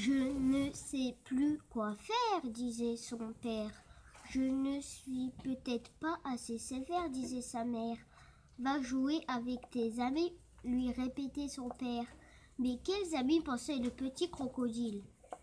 Je ne sais plus quoi faire, disait son père. Je ne suis peut-être pas assez sévère, disait sa mère. Va jouer avec tes amis, lui répétait son père. Mais quels amis pensait le petit crocodile